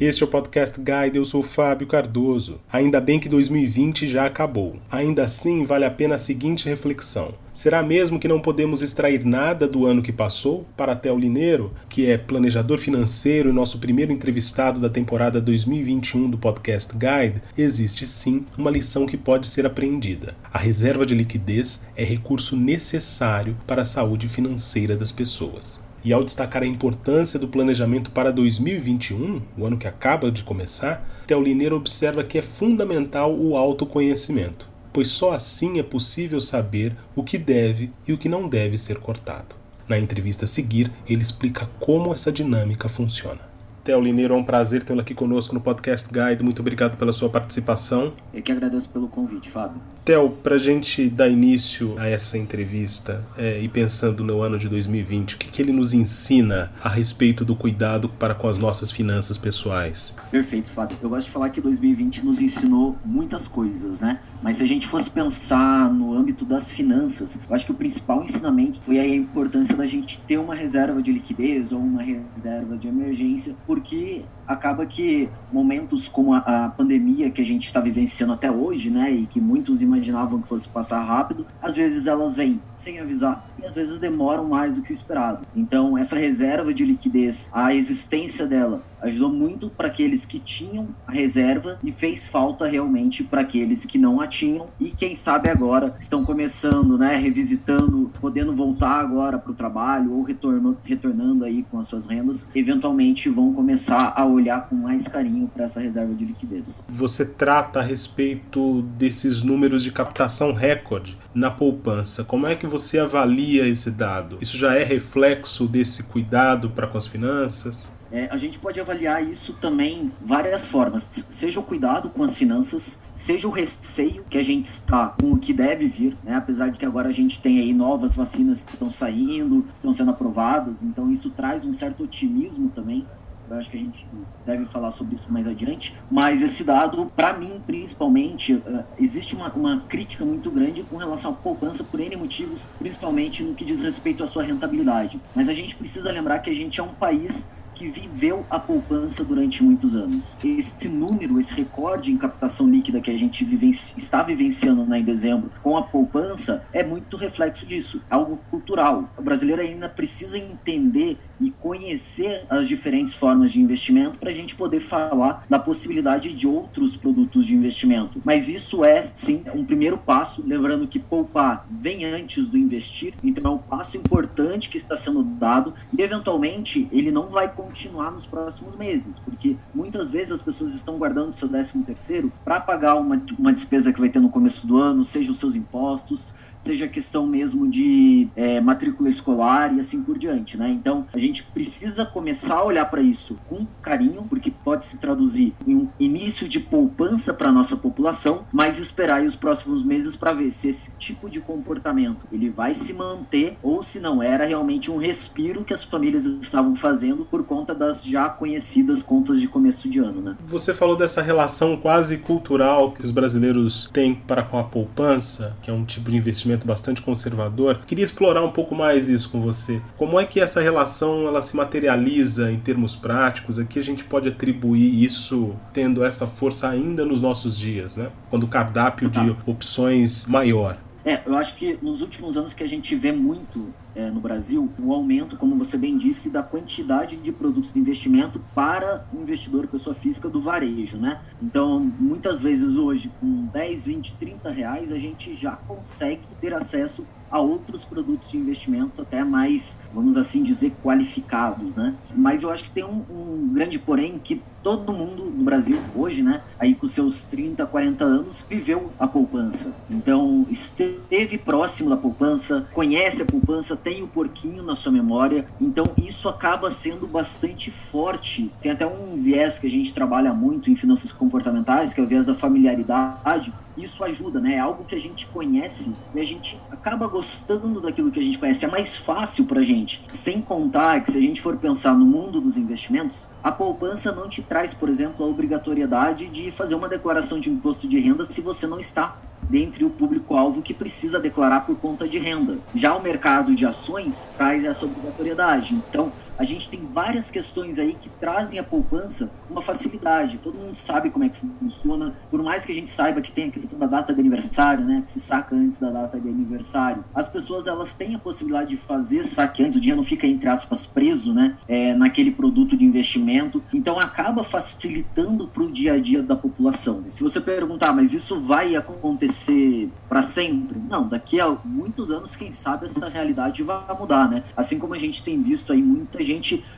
Este é o Podcast Guide, eu sou Fábio Cardoso. Ainda bem que 2020 já acabou. Ainda assim, vale a pena a seguinte reflexão. Será mesmo que não podemos extrair nada do ano que passou? Para Theo Lineiro, que é planejador financeiro e nosso primeiro entrevistado da temporada 2021 do Podcast Guide, existe sim uma lição que pode ser aprendida. A reserva de liquidez é recurso necessário para a saúde financeira das pessoas. E ao destacar a importância do planejamento para 2021, o ano que acaba de começar, Lineiro observa que é fundamental o autoconhecimento, pois só assim é possível saber o que deve e o que não deve ser cortado. Na entrevista a seguir, ele explica como essa dinâmica funciona. Theo Lineiro, é um prazer tê-lo aqui conosco no Podcast Guide. Muito obrigado pela sua participação. Eu que agradeço pelo convite, Fábio. Theo, para a gente dar início a essa entrevista é, e pensando no ano de 2020, o que, que ele nos ensina a respeito do cuidado para com as nossas finanças pessoais? Perfeito, Fábio. Eu gosto de falar que 2020 nos ensinou muitas coisas, né? Mas se a gente fosse pensar no âmbito das finanças, eu acho que o principal ensinamento foi a importância da gente ter uma reserva de liquidez ou uma reserva de emergência, porque acaba que momentos como a, a pandemia que a gente está vivenciando até hoje, né, e que muitos imaginavam que fosse passar rápido, às vezes elas vêm sem avisar e às vezes demoram mais do que o esperado. Então, essa reserva de liquidez, a existência dela ajudou muito para aqueles que tinham a reserva e fez falta realmente para aqueles que não a tinham e quem sabe agora estão começando, né, revisitando, podendo voltar agora para o trabalho ou retorno, retornando aí com as suas rendas, eventualmente vão começar a olhar com mais carinho para essa reserva de liquidez. Você trata a respeito desses números de captação recorde na poupança. Como é que você avalia esse dado? Isso já é reflexo desse cuidado para com as finanças? É, a gente pode avaliar isso também várias formas, seja o cuidado com as finanças, seja o receio que a gente está com o que deve vir, né? apesar de que agora a gente tem aí novas vacinas que estão saindo, estão sendo aprovadas, então isso traz um certo otimismo também eu acho que a gente deve falar sobre isso mais adiante. Mas esse dado, para mim, principalmente, eh, existe uma, uma crítica muito grande com relação à poupança por N motivos, principalmente no que diz respeito à sua rentabilidade. Mas a gente precisa lembrar que a gente é um país que viveu a poupança durante muitos anos. Esse número, esse recorde em captação líquida que a gente vivenci está vivenciando né, em dezembro com a poupança é muito reflexo disso, algo cultural. O brasileiro ainda precisa entender e conhecer as diferentes formas de investimento para a gente poder falar da possibilidade de outros produtos de investimento. Mas isso é, sim, um primeiro passo, lembrando que poupar vem antes do investir, então é um passo importante que está sendo dado e, eventualmente, ele não vai continuar nos próximos meses, porque muitas vezes as pessoas estão guardando seu décimo terceiro para pagar uma, uma despesa que vai ter no começo do ano, seja os seus impostos, seja questão mesmo de é, matrícula escolar e assim por diante, né? Então a gente precisa começar a olhar para isso com carinho, porque pode se traduzir em um início de poupança para nossa população, mas esperar os próximos meses para ver se esse tipo de comportamento ele vai se manter ou se não era realmente um respiro que as famílias estavam fazendo por conta das já conhecidas contas de começo de ano, né? Você falou dessa relação quase cultural que os brasileiros têm para com a poupança, que é um tipo de investimento investimento bastante conservador. Queria explorar um pouco mais isso com você. Como é que essa relação ela se materializa em termos práticos? Aqui a gente pode atribuir isso tendo essa força ainda nos nossos dias, né? Quando o cardápio de opções maior. É, eu acho que nos últimos anos que a gente vê muito é, no Brasil, o aumento, como você bem disse, da quantidade de produtos de investimento para o investidor, pessoa física, do varejo, né? Então, muitas vezes hoje, com 10, 20, 30 reais, a gente já consegue ter acesso a outros produtos de investimento até mais, vamos assim dizer, qualificados, né? Mas eu acho que tem um, um grande porém que todo mundo no Brasil hoje, né, aí com seus 30, 40 anos, viveu a poupança. Então, esteve próximo da poupança, conhece a poupança, tem o porquinho na sua memória. Então, isso acaba sendo bastante forte. Tem até um viés que a gente trabalha muito em finanças comportamentais, que é o viés da familiaridade. Isso ajuda, né? É algo que a gente conhece e a gente acaba gostando daquilo que a gente conhece. É mais fácil pra gente. Sem contar que se a gente for pensar no mundo dos investimentos, a poupança não te traz, por exemplo, a obrigatoriedade de fazer uma declaração de imposto de renda se você não está dentre o público-alvo que precisa declarar por conta de renda. Já o mercado de ações traz essa obrigatoriedade. Então, a gente tem várias questões aí que trazem a poupança uma facilidade. Todo mundo sabe como é que funciona, por mais que a gente saiba que tem a questão da data de aniversário, né, que se saca antes da data de aniversário. As pessoas elas têm a possibilidade de fazer saque antes, o dinheiro não fica entre aspas preso, né, é, naquele produto de investimento. Então acaba facilitando para o dia a dia da população. Se você perguntar, mas isso vai acontecer para sempre? Não, daqui a muitos anos, quem sabe essa realidade vai mudar, né? Assim como a gente tem visto aí muita gente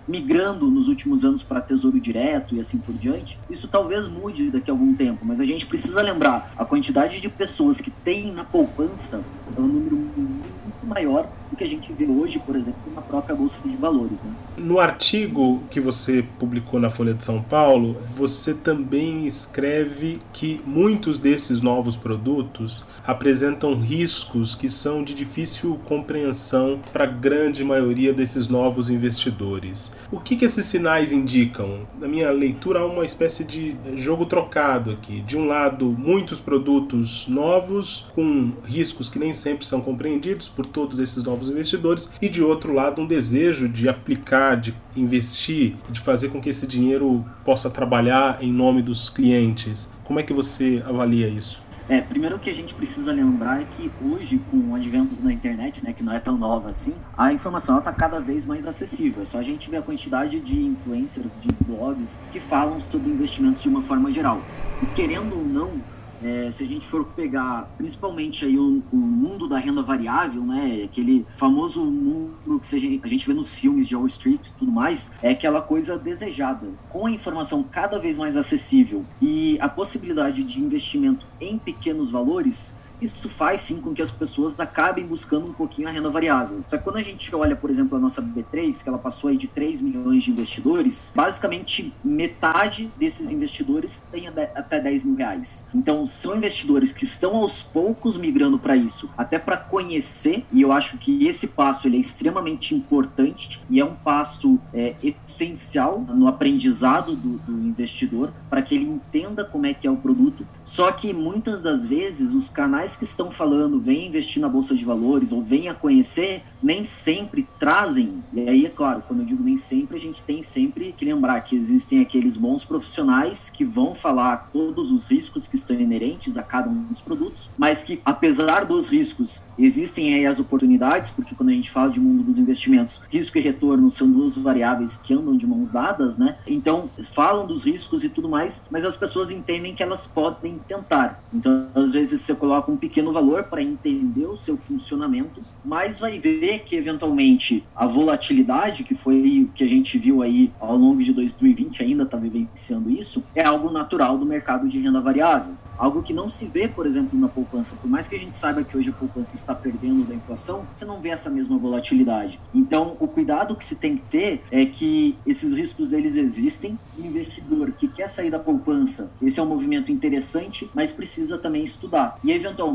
migrando nos últimos anos para Tesouro Direto e assim por diante, isso talvez mude daqui a algum tempo, mas a gente precisa lembrar a quantidade de pessoas que tem na poupança é um número muito maior que a gente vê hoje, por exemplo, na própria Bolsa de Valores. Né? No artigo que você publicou na Folha de São Paulo, você também escreve que muitos desses novos produtos apresentam riscos que são de difícil compreensão para a grande maioria desses novos investidores. O que, que esses sinais indicam? Na minha leitura, há uma espécie de jogo trocado aqui. De um lado, muitos produtos novos com riscos que nem sempre são compreendidos por todos esses novos investidores e de outro lado um desejo de aplicar, de investir, de fazer com que esse dinheiro possa trabalhar em nome dos clientes. Como é que você avalia isso? É, primeiro que a gente precisa lembrar é que hoje, com o advento da internet, né, que não é tão nova assim, a informação está cada vez mais acessível. É só a gente ver a quantidade de influencers, de blogs que falam sobre investimentos de uma forma geral. E querendo ou não, é, se a gente for pegar principalmente aí o, o, mundo da renda variável, né, aquele famoso mundo que a gente vê nos filmes de Wall Street e tudo mais, é aquela coisa desejada. Com a informação cada vez mais acessível e a possibilidade de investimento em pequenos valores, isso faz sim com que as pessoas acabem buscando um pouquinho a renda variável. Só que quando a gente olha, por exemplo, a nossa B3, que ela passou aí de 3 milhões de investidores, basicamente metade desses investidores tem até 10 mil reais. Então são investidores que estão aos poucos migrando para isso, até para conhecer, e eu acho que esse passo ele é extremamente importante e é um passo é, essencial no aprendizado do, do investidor para que ele entenda como é que é o produto. Só que muitas das vezes os canais que estão falando, vem investir na bolsa de valores ou venha conhecer, nem sempre trazem. E aí, é claro, quando eu digo nem sempre, a gente tem sempre que lembrar que existem aqueles bons profissionais que vão falar todos os riscos que estão inerentes a cada um dos produtos, mas que apesar dos riscos, existem aí as oportunidades, porque quando a gente fala de mundo dos investimentos, risco e retorno são duas variáveis que andam de mãos dadas, né? Então, falam dos riscos e tudo mais, mas as pessoas entendem que elas podem tentar. Então, às vezes você coloca um pequeno valor para entender o seu funcionamento, mas vai ver que eventualmente a volatilidade, que foi o que a gente viu aí ao longo de 2020, ainda está vivenciando isso, é algo natural do mercado de renda variável. Algo que não se vê, por exemplo, na poupança. Por mais que a gente saiba que hoje a poupança está perdendo da inflação, você não vê essa mesma volatilidade. Então, o cuidado que se tem que ter é que esses riscos eles existem. O investidor que quer sair da poupança, esse é um movimento interessante, mas precisa também estudar. E eventualmente,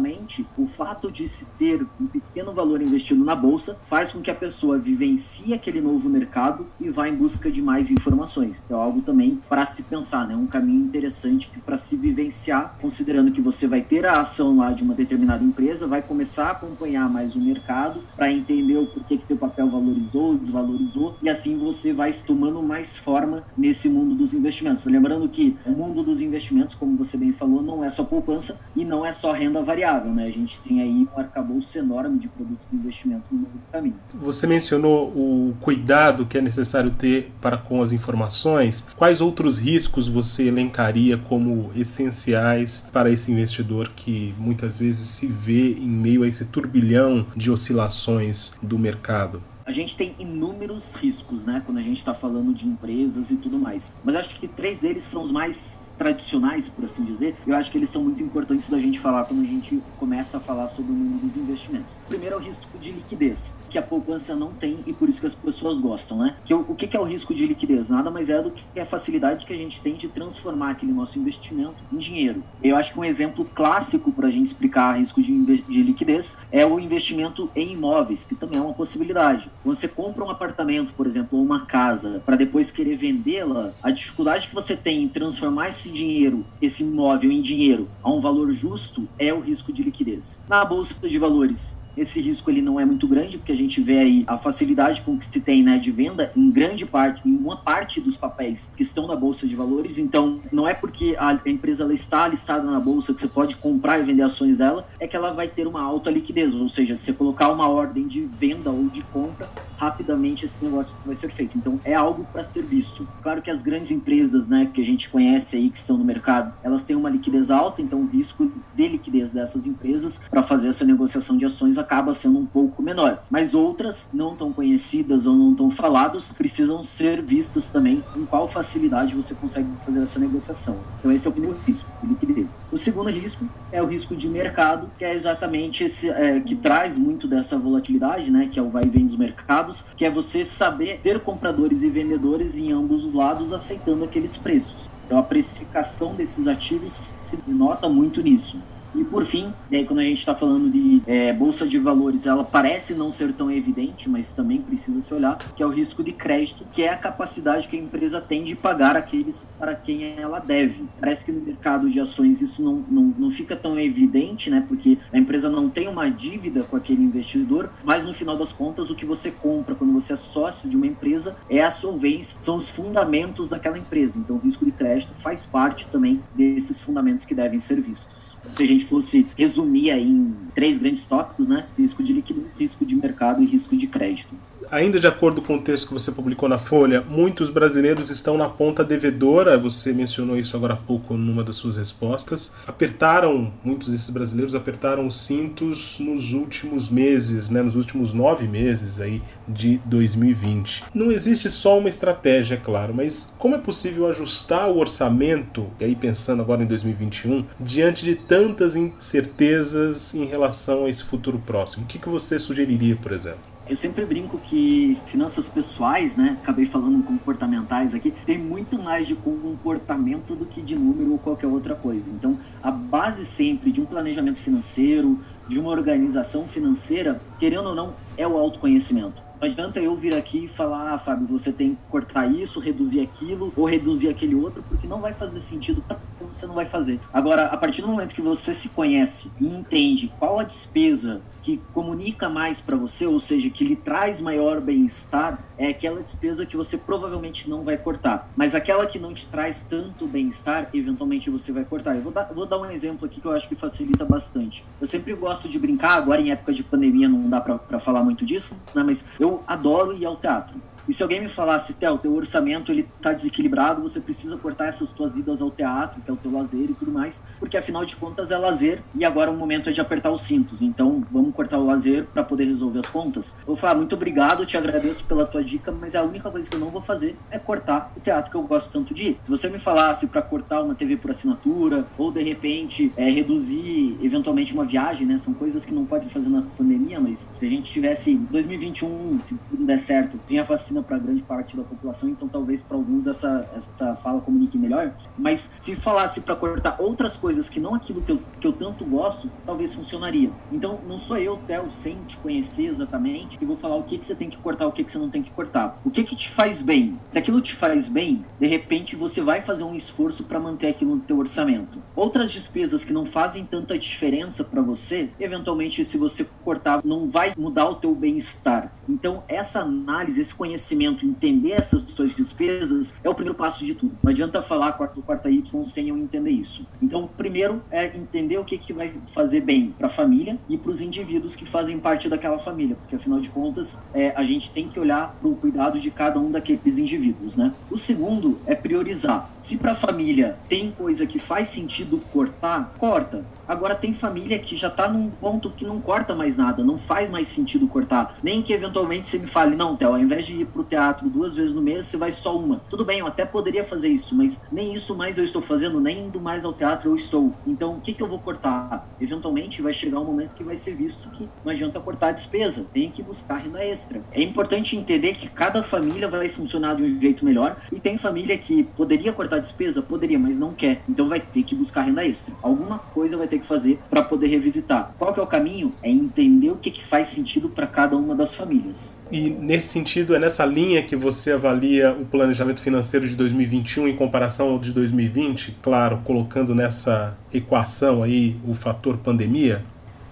o fato de se ter um pequeno valor investido na bolsa faz com que a pessoa vivencie aquele novo mercado e vá em busca de mais informações. Então, é algo também para se pensar, né? Um caminho interessante para se vivenciar considerando que você vai ter a ação lá de uma determinada empresa, vai começar a acompanhar mais o mercado para entender o porquê que teu papel valorizou, desvalorizou, e assim você vai tomando mais forma nesse mundo dos investimentos. Lembrando que o mundo dos investimentos, como você bem falou, não é só poupança e não é só renda variável, né? A gente tem aí um arcabouço enorme de produtos de investimento no meio do caminho. Você mencionou o cuidado que é necessário ter para com as informações. Quais outros riscos você elencaria como essenciais para esse investidor que muitas vezes se vê em meio a esse turbilhão de oscilações do mercado? A gente tem inúmeros riscos, né, quando a gente está falando de empresas e tudo mais. Mas acho que três deles são os mais tradicionais, por assim dizer. Eu acho que eles são muito importantes da gente falar quando a gente começa a falar sobre o mundo dos investimentos. Primeiro é o risco de liquidez, que a poupança não tem e por isso que as pessoas gostam, né? Que o, que é o risco de liquidez? Nada mais é do que a facilidade que a gente tem de transformar aquele nosso investimento em dinheiro. Eu acho que um exemplo clássico para a gente explicar risco de, de liquidez é o investimento em imóveis, que também é uma possibilidade. Quando você compra um apartamento, por exemplo, ou uma casa, para depois querer vendê-la, a dificuldade que você tem em transformar esse dinheiro, esse imóvel em dinheiro, a um valor justo, é o risco de liquidez. Na bolsa de valores, esse risco ele não é muito grande, porque a gente vê aí a facilidade com que se tem né, de venda em grande parte, em uma parte dos papéis que estão na Bolsa de Valores. Então, não é porque a empresa ela está listada na Bolsa que você pode comprar e vender ações dela, é que ela vai ter uma alta liquidez. Ou seja, se você colocar uma ordem de venda ou de compra, rapidamente esse negócio vai ser feito. Então, é algo para ser visto. Claro que as grandes empresas né, que a gente conhece aí, que estão no mercado, elas têm uma liquidez alta, então o risco de liquidez dessas empresas para fazer essa negociação de ações acaba sendo um pouco menor. Mas outras, não tão conhecidas ou não tão faladas, precisam ser vistas também com qual facilidade você consegue fazer essa negociação. Então esse é o primeiro risco, de liquidez. O segundo risco é o risco de mercado, que é exatamente esse é, que traz muito dessa volatilidade, né, que é o vai e vem dos mercados, que é você saber ter compradores e vendedores em ambos os lados aceitando aqueles preços. Então a precificação desses ativos se nota muito nisso. E por fim, aí quando a gente está falando de é, bolsa de valores, ela parece não ser tão evidente, mas também precisa se olhar, que é o risco de crédito, que é a capacidade que a empresa tem de pagar aqueles para quem ela deve. Parece que no mercado de ações isso não, não, não fica tão evidente, né? Porque a empresa não tem uma dívida com aquele investidor, mas no final das contas, o que você compra quando você é sócio de uma empresa é a solvência, são os fundamentos daquela empresa. Então, o risco de crédito faz parte também desses fundamentos que devem ser vistos. Se a gente fosse resumir aí em três grandes tópicos, né? Risco de liquidez, risco de mercado e risco de crédito ainda de acordo com o texto que você publicou na Folha, muitos brasileiros estão na ponta devedora, você mencionou isso agora há pouco numa das suas respostas. Apertaram, muitos desses brasileiros apertaram os cintos nos últimos meses, né, nos últimos nove meses aí de 2020. Não existe só uma estratégia, é claro, mas como é possível ajustar o orçamento, e aí pensando agora em 2021, diante de tantas incertezas em relação a esse futuro próximo? O que, que você sugeriria, por exemplo? Eu sempre brinco que finanças pessoais, né? Acabei falando comportamentais aqui, tem muito mais de comportamento do que de número ou qualquer outra coisa. Então, a base sempre de um planejamento financeiro, de uma organização financeira, querendo ou não, é o autoconhecimento. Não adianta eu vir aqui e falar, ah, Fábio, você tem que cortar isso, reduzir aquilo ou reduzir aquele outro, porque não vai fazer sentido para você não vai fazer. Agora, a partir do momento que você se conhece e entende qual a despesa que comunica mais para você, ou seja, que lhe traz maior bem-estar, é aquela despesa que você provavelmente não vai cortar. Mas aquela que não te traz tanto bem-estar, eventualmente você vai cortar. Eu vou dar, vou dar um exemplo aqui que eu acho que facilita bastante. Eu sempre gosto de brincar, agora em época de pandemia não dá para falar muito disso, né? mas eu adoro ir ao teatro. E se alguém me falasse, Theo, teu orçamento ele tá desequilibrado, você precisa cortar essas tuas idas ao teatro, que é o teu lazer e tudo mais, porque afinal de contas é lazer e agora o momento é de apertar os cintos. Então, vamos cortar o lazer para poder resolver as contas. Eu vou falar, muito obrigado, te agradeço pela tua dica, mas a única coisa que eu não vou fazer é cortar o teatro que eu gosto tanto de ir. Se você me falasse para cortar uma TV por assinatura ou de repente é, reduzir eventualmente uma viagem, né? São coisas que não pode fazer na pandemia, mas se a gente tivesse 2021, se tudo der certo, vinha vacina para grande parte da população, então talvez para alguns essa, essa fala comunique melhor. Mas se falasse para cortar outras coisas que não aquilo que eu, que eu tanto gosto, talvez funcionaria. Então não sou eu, Theo, sem te conhecer exatamente, que vou falar o que, que você tem que cortar, o que, que você não tem que cortar. O que, que te faz bem? Se aquilo te faz bem, de repente você vai fazer um esforço para manter aquilo no teu orçamento. Outras despesas que não fazem tanta diferença para você, eventualmente se você cortar, não vai mudar o teu bem-estar. Então essa análise, esse conhecimento entender essas suas despesas, é o primeiro passo de tudo. Não adianta falar quarto, quarta Y sem eu entender isso. Então, primeiro é entender o que, que vai fazer bem para a família e para os indivíduos que fazem parte daquela família, porque afinal de contas, é, a gente tem que olhar para o cuidado de cada um daqueles indivíduos, né? O segundo é priorizar. Se para a família tem coisa que faz sentido cortar, corta. Agora tem família que já tá num ponto que não corta mais nada, não faz mais sentido cortar. Nem que eventualmente você me fale, não, Theo, ao invés de ir pro teatro duas vezes no mês, você vai só uma. Tudo bem, eu até poderia fazer isso, mas nem isso mais eu estou fazendo, nem indo mais ao teatro eu estou. Então, o que, que eu vou cortar? Eventualmente vai chegar um momento que vai ser visto que não adianta cortar a despesa, tem que buscar renda extra. É importante entender que cada família vai funcionar de um jeito melhor e tem família que poderia cortar a despesa, poderia, mas não quer. Então vai ter que buscar renda extra. Alguma coisa vai ter ter que fazer para poder revisitar. Qual que é o caminho? É entender o que, que faz sentido para cada uma das famílias. E nesse sentido, é nessa linha que você avalia o planejamento financeiro de 2021 em comparação ao de 2020? Claro, colocando nessa equação aí o fator pandemia?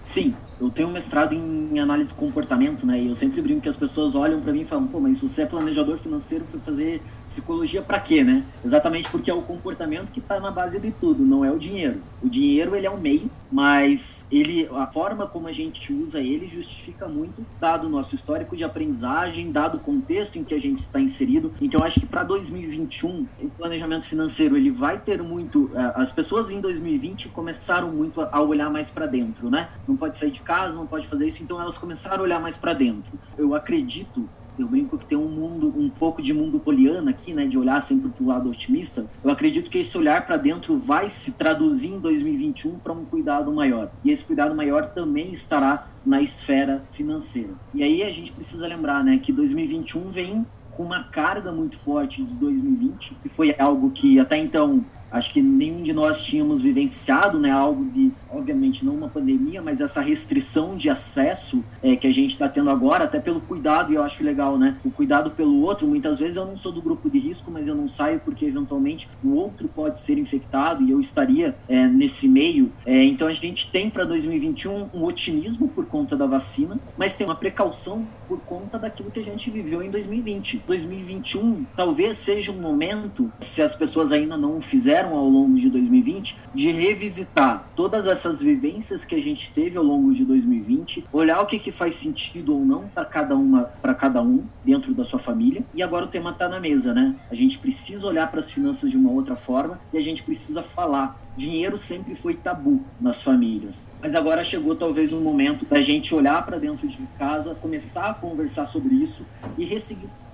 Sim, Eu tenho um mestrado em análise do comportamento, né? E eu sempre brinco que as pessoas olham para mim e falam, pô, mas você é planejador financeiro, foi fazer psicologia para quê, né? Exatamente porque é o comportamento que está na base de tudo, não é o dinheiro. O dinheiro ele é um meio, mas ele a forma como a gente usa ele justifica muito dado o nosso histórico de aprendizagem, dado o contexto em que a gente está inserido. Então acho que para 2021 o planejamento financeiro ele vai ter muito é, as pessoas em 2020 começaram muito a olhar mais para dentro, né? Não pode sair de casa, não pode fazer isso, então elas começaram a olhar mais para dentro. Eu acredito eu brinco que tem um mundo, um pouco de mundo poliana aqui, né, de olhar sempre para o lado otimista. Eu acredito que esse olhar para dentro vai se traduzir em 2021 para um cuidado maior. E esse cuidado maior também estará na esfera financeira. E aí a gente precisa lembrar, né, que 2021 vem com uma carga muito forte de 2020, que foi algo que até então acho que nenhum de nós tínhamos vivenciado, né, algo de, obviamente, não uma pandemia, mas essa restrição de acesso é, que a gente está tendo agora, até pelo cuidado, e eu acho legal, né, o cuidado pelo outro, muitas vezes eu não sou do grupo de risco, mas eu não saio porque, eventualmente, o outro pode ser infectado e eu estaria é, nesse meio, é, então a gente tem para 2021 um otimismo por conta da vacina, mas tem uma precaução por conta daquilo que a gente viveu em 2020. 2021 talvez seja um momento, se as pessoas ainda não fizeram, ao longo de 2020 de revisitar todas essas vivências que a gente teve ao longo de 2020, olhar o que, que faz sentido ou não para cada uma, para cada um dentro da sua família. E agora o tema está na mesa, né? A gente precisa olhar para as finanças de uma outra forma e a gente precisa falar dinheiro sempre foi tabu nas famílias. Mas agora chegou talvez um momento da gente olhar para dentro de casa, começar a conversar sobre isso e ressignificar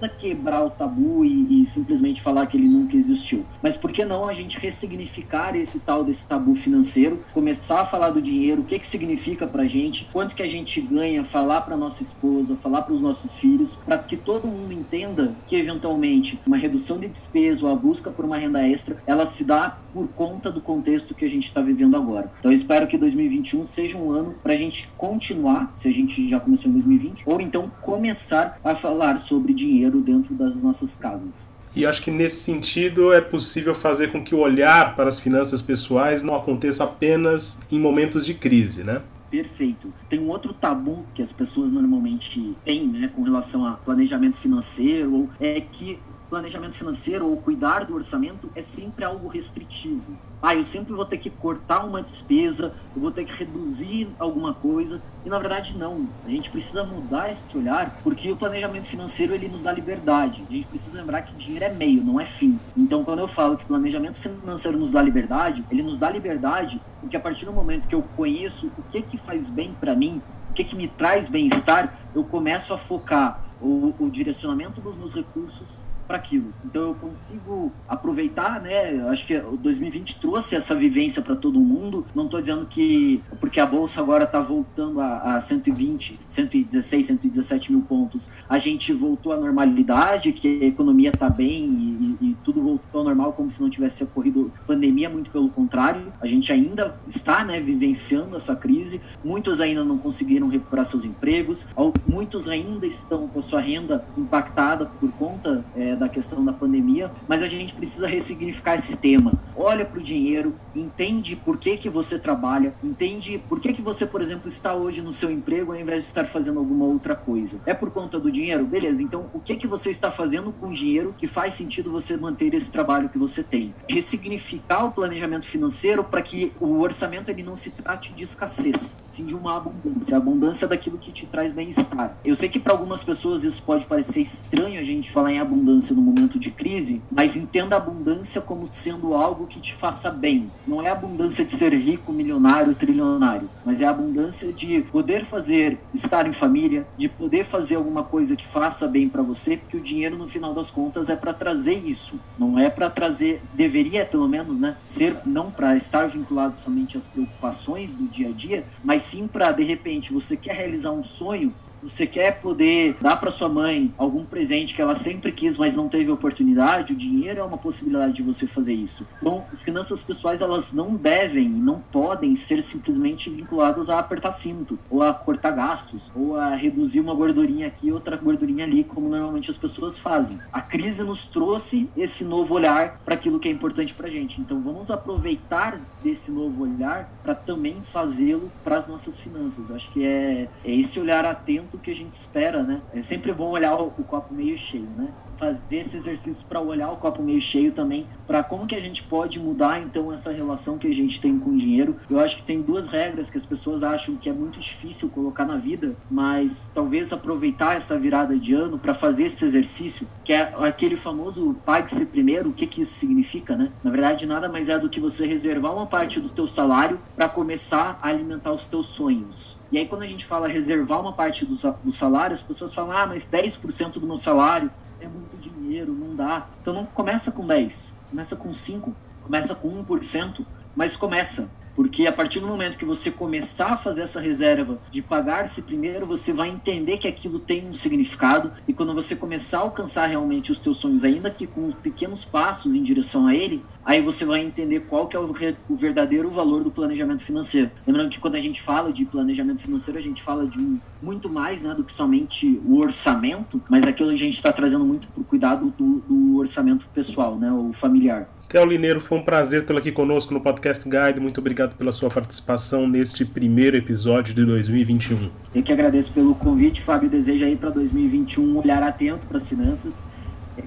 não quebrar o tabu e, e, simplesmente falar que ele nunca existiu. Mas por que não a gente ressignificar esse tal desse tabu financeiro, começar a falar do dinheiro, o que que significa pra gente, quanto que a gente ganha, falar para nossa esposa, falar para os nossos filhos, para que todo mundo entenda que eventualmente uma redução de despesa ou a busca por uma renda extra, ela se dá por conta do contexto que a gente está vivendo agora. Então eu espero que 2021 seja um ano para a gente continuar, se a gente já começou em 2020, ou então começar a falar sobre dinheiro dentro das nossas casas. E acho que nesse sentido é possível fazer com que o olhar para as finanças pessoais não aconteça apenas em momentos de crise, né? Perfeito. Tem um outro tabu que as pessoas normalmente têm, né, com relação a planejamento financeiro, é que planejamento financeiro ou cuidar do orçamento é sempre algo restritivo. Ah, eu sempre vou ter que cortar uma despesa, eu vou ter que reduzir alguma coisa. E na verdade não. A gente precisa mudar esse olhar, porque o planejamento financeiro ele nos dá liberdade. A gente precisa lembrar que dinheiro é meio, não é fim. Então, quando eu falo que planejamento financeiro nos dá liberdade, ele nos dá liberdade porque a partir do momento que eu conheço o que que faz bem para mim, o que que me traz bem-estar, eu começo a focar o, o direcionamento dos meus recursos para aquilo. Então eu consigo aproveitar, né? Eu acho que o 2020 trouxe essa vivência para todo mundo. Não estou dizendo que porque a bolsa agora está voltando a, a 120, 116, 117 mil pontos, a gente voltou à normalidade, que a economia está bem e, e, tudo voltou ao normal como se não tivesse ocorrido pandemia. Muito pelo contrário, a gente ainda está, né, vivenciando essa crise. Muitos ainda não conseguiram recuperar seus empregos, muitos ainda estão com a sua renda impactada por conta é, da questão da pandemia, mas a gente precisa ressignificar esse tema. Olha para o dinheiro, entende por que, que você trabalha, entende por que, que você, por exemplo, está hoje no seu emprego ao invés de estar fazendo alguma outra coisa. É por conta do dinheiro? Beleza, então o que, que você está fazendo com o dinheiro que faz sentido você manter esse trabalho que você tem? Ressignificar o planejamento financeiro para que o orçamento ele não se trate de escassez, sim de uma abundância, a abundância daquilo que te traz bem-estar. Eu sei que para algumas pessoas isso pode parecer estranho a gente falar em abundância abundância no momento de crise, mas entenda a abundância como sendo algo que te faça bem. Não é a abundância de ser rico, milionário, trilionário, mas é a abundância de poder fazer, estar em família, de poder fazer alguma coisa que faça bem para você, porque o dinheiro no final das contas é para trazer isso, não é para trazer, deveria pelo menos, né, ser não para estar vinculado somente às preocupações do dia a dia, mas sim para de repente você quer realizar um sonho Você quer poder dar para sua mãe algum presente que ela sempre quis, mas não teve oportunidade? O dinheiro é uma possibilidade de você fazer isso. Então, finanças pessoais elas não devem, não podem ser simplesmente vinculadas a apertar cinto, ou a cortar gastos, ou a reduzir uma gordurinha aqui outra gordurinha ali, como normalmente as pessoas fazem. A crise nos trouxe esse novo olhar para aquilo que é importante para gente. Então, vamos aproveitar desse novo olhar para também fazê-lo para as nossas finanças. Eu acho que é, é esse olhar atento que a gente espera, né? É sempre bom olhar o, o copo meio cheio, né? fazer esse exercício para olhar o copo meio cheio também, para como que a gente pode mudar então essa relação que a gente tem com o dinheiro. Eu acho que tem duas regras que as pessoas acham que é muito difícil colocar na vida, mas talvez aproveitar essa virada de ano para fazer esse exercício, que é aquele famoso pague-se primeiro, o que que isso significa, né? Na verdade, nada mais é do que você reservar uma parte do teu salário para começar a alimentar os teus sonhos. E aí, quando a gente fala reservar uma parte do, do salário, as pessoas falam, ah, mas 10% do meu salário é muito dinheiro, não dá. Então não começa com 10, começa com 5, começa com 1%, mas começa. Porque a partir do momento que você começar a fazer essa reserva de pagar-se primeiro, você vai entender que aquilo tem um significado. E quando você começar a alcançar realmente os teus sonhos, ainda que com pequenos passos em direção a ele, aí você vai entender qual que é o, o verdadeiro valor do planejamento financeiro. Lembrando que quando a gente fala de planejamento financeiro, a gente fala de um, muito mais né, do que somente o orçamento, mas aquilo a gente está trazendo muito para o cuidado do, do orçamento pessoal, né, o familiar. Theo Lineiro, foi um prazer tê-lo aqui conosco no Podcast Guide. Muito obrigado pela sua participação neste primeiro episódio de 2021. Eu que agradeço pelo convite, Fábio. Desejo aí para 2021 um olhar atento para as finanças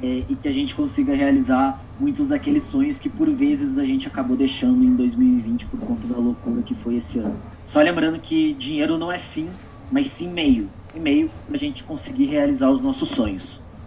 é, e que a gente consiga realizar muitos daqueles sonhos que por vezes a gente acabou deixando em 2020 por conta da loucura que foi esse ano. Só lembrando que dinheiro não é fim, mas sim meio e meio para a gente conseguir realizar os nossos sonhos.